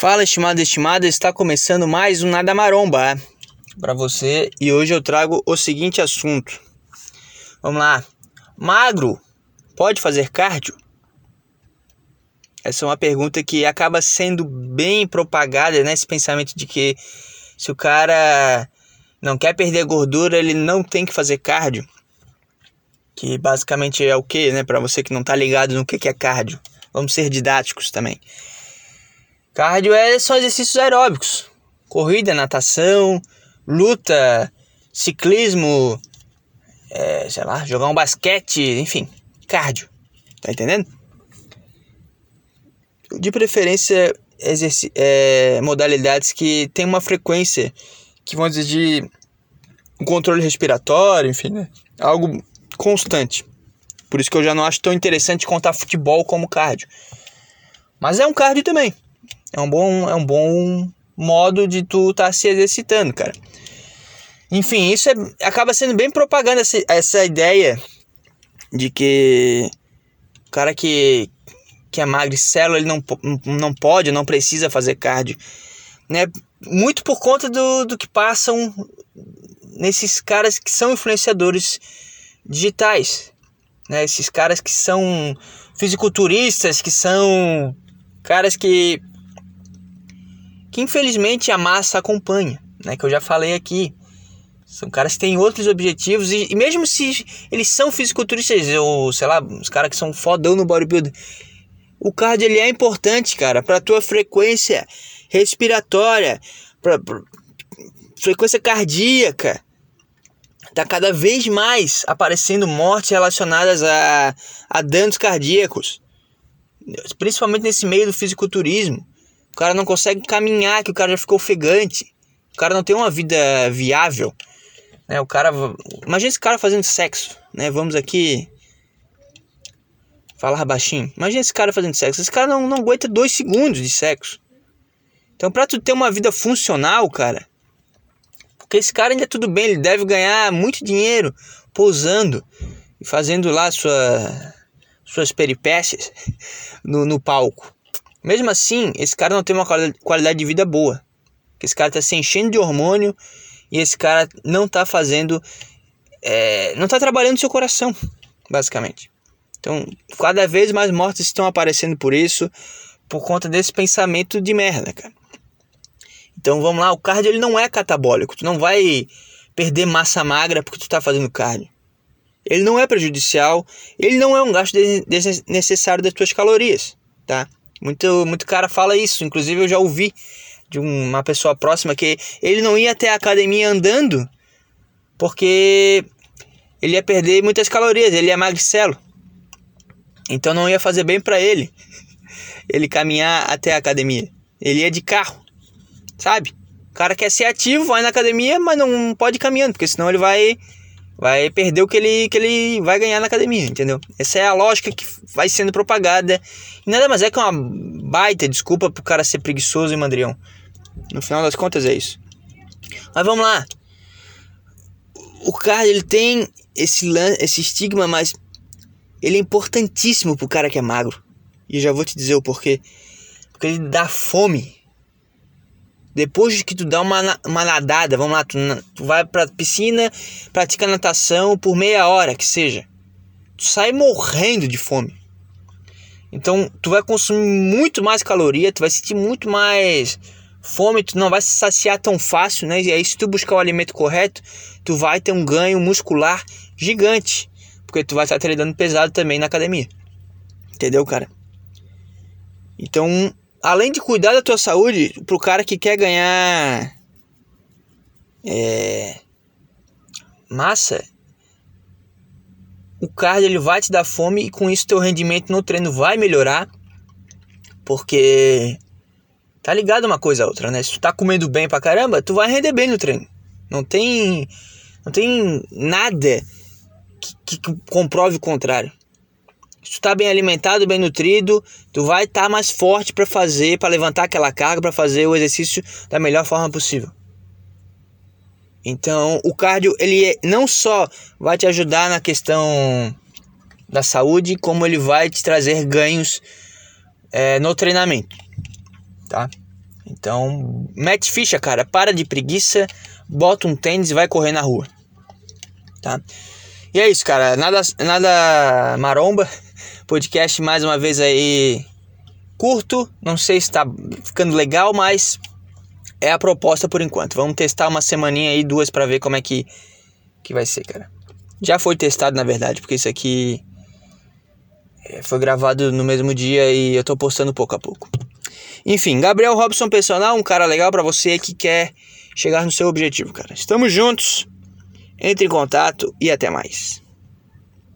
Fala, estimado e estimada, está começando mais um Nada Maromba para você e hoje eu trago o seguinte assunto. Vamos lá. Magro pode fazer cardio? Essa é uma pergunta que acaba sendo bem propagada, né? Esse pensamento de que se o cara não quer perder gordura, ele não tem que fazer cardio. Que basicamente é o que, né? Para você que não tá ligado no que é cardio. Vamos ser didáticos também. Cardio é, são exercícios aeróbicos. Corrida, natação, luta, ciclismo, é, sei lá, jogar um basquete, enfim, cardio. Tá entendendo? De preferência, é, modalidades que tem uma frequência que vão exigir um controle respiratório, enfim, né? Algo constante. Por isso que eu já não acho tão interessante contar futebol como cardio. Mas é um cardio também. É um bom, é um bom modo de tu estar tá se exercitando, cara. Enfim, isso é, acaba sendo bem propaganda essa, essa ideia de que o cara que, que é magricelo, ele não, não pode, não precisa fazer cardio. Né? Muito por conta do, do que passam nesses caras que são influenciadores digitais. Né? Esses caras que são fisiculturistas, que são caras que que infelizmente a massa acompanha, né? Que eu já falei aqui. São caras que têm outros objetivos e, e mesmo se eles são fisiculturistas ou sei lá, os caras que são fodão no bodybuilding, o cardio ele é importante, cara, para tua frequência respiratória, para frequência cardíaca. Tá cada vez mais aparecendo mortes relacionadas a, a danos cardíacos, principalmente nesse meio do fisiculturismo cara não consegue caminhar, que o cara já ficou ofegante. O cara não tem uma vida viável. Né? O cara. Imagina esse cara fazendo sexo. Né? Vamos aqui. Falar baixinho. Imagina esse cara fazendo sexo. Esse cara não, não aguenta dois segundos de sexo. Então, pra tu ter uma vida funcional, cara. Porque esse cara ainda é tudo bem, ele deve ganhar muito dinheiro pousando e fazendo lá sua, suas peripécias no, no palco. Mesmo assim, esse cara não tem uma qualidade de vida boa. Esse cara está se enchendo de hormônio e esse cara não está fazendo. É, não está trabalhando seu coração, basicamente. Então, cada vez mais mortes estão aparecendo por isso, por conta desse pensamento de merda, cara. Então vamos lá, o cardio ele não é catabólico. Tu não vai perder massa magra porque tu está fazendo cardio. Ele não é prejudicial, ele não é um gasto desnecessário das tuas calorias, tá? Muito, muito cara fala isso. Inclusive, eu já ouvi de uma pessoa próxima que ele não ia até a academia andando porque ele ia perder muitas calorias. Ele é magricelo. Então não ia fazer bem para ele ele caminhar até a academia. Ele ia de carro, sabe? O cara quer ser ativo, vai na academia, mas não pode ir caminhando, porque senão ele vai vai perder o que ele, que ele vai ganhar na academia, entendeu? Essa é a lógica que vai sendo propagada. E nada mais é que uma baita desculpa pro cara ser preguiçoso e mandrião. No final das contas é isso. Mas vamos lá. O cara ele tem esse, esse estigma, mas ele é importantíssimo pro cara que é magro. E eu já vou te dizer o porquê. Porque ele dá fome depois que tu dá uma, uma nadada, vamos lá, tu, tu vai pra piscina, pratica natação por meia hora, que seja. Tu sai morrendo de fome. Então, tu vai consumir muito mais caloria, tu vai sentir muito mais fome, tu não vai se saciar tão fácil, né? E aí, se tu buscar o alimento correto, tu vai ter um ganho muscular gigante, porque tu vai estar treinando pesado também na academia. Entendeu, cara? Então, além de cuidar da tua saúde, pro cara que quer ganhar é, massa, o cardio ele vai te dar fome e com isso teu rendimento no treino vai melhorar, porque tá ligado uma coisa a outra, né? Se tu tá comendo bem pra caramba, tu vai render bem no treino. Não tem não tem nada que, que comprove o contrário. Se tu tá bem alimentado, bem nutrido, tu vai estar tá mais forte para fazer, para levantar aquela carga, para fazer o exercício da melhor forma possível. Então, o cardio ele é, não só vai te ajudar na questão da saúde, como ele vai te trazer ganhos é, no treinamento, tá? Então, mete ficha, cara. Para de preguiça, bota um tênis e vai correr na rua. Tá? E é isso, cara. Nada, nada maromba. Podcast mais uma vez aí curto. Não sei se tá ficando legal, mas é a proposta por enquanto. Vamos testar uma semaninha aí, duas para ver como é que, que vai ser, cara. Já foi testado, na verdade, porque isso aqui é, foi gravado no mesmo dia e eu tô postando pouco a pouco. Enfim, Gabriel Robson Personal, um cara legal para você que quer chegar no seu objetivo, cara. Estamos juntos. Entre em contato e até mais.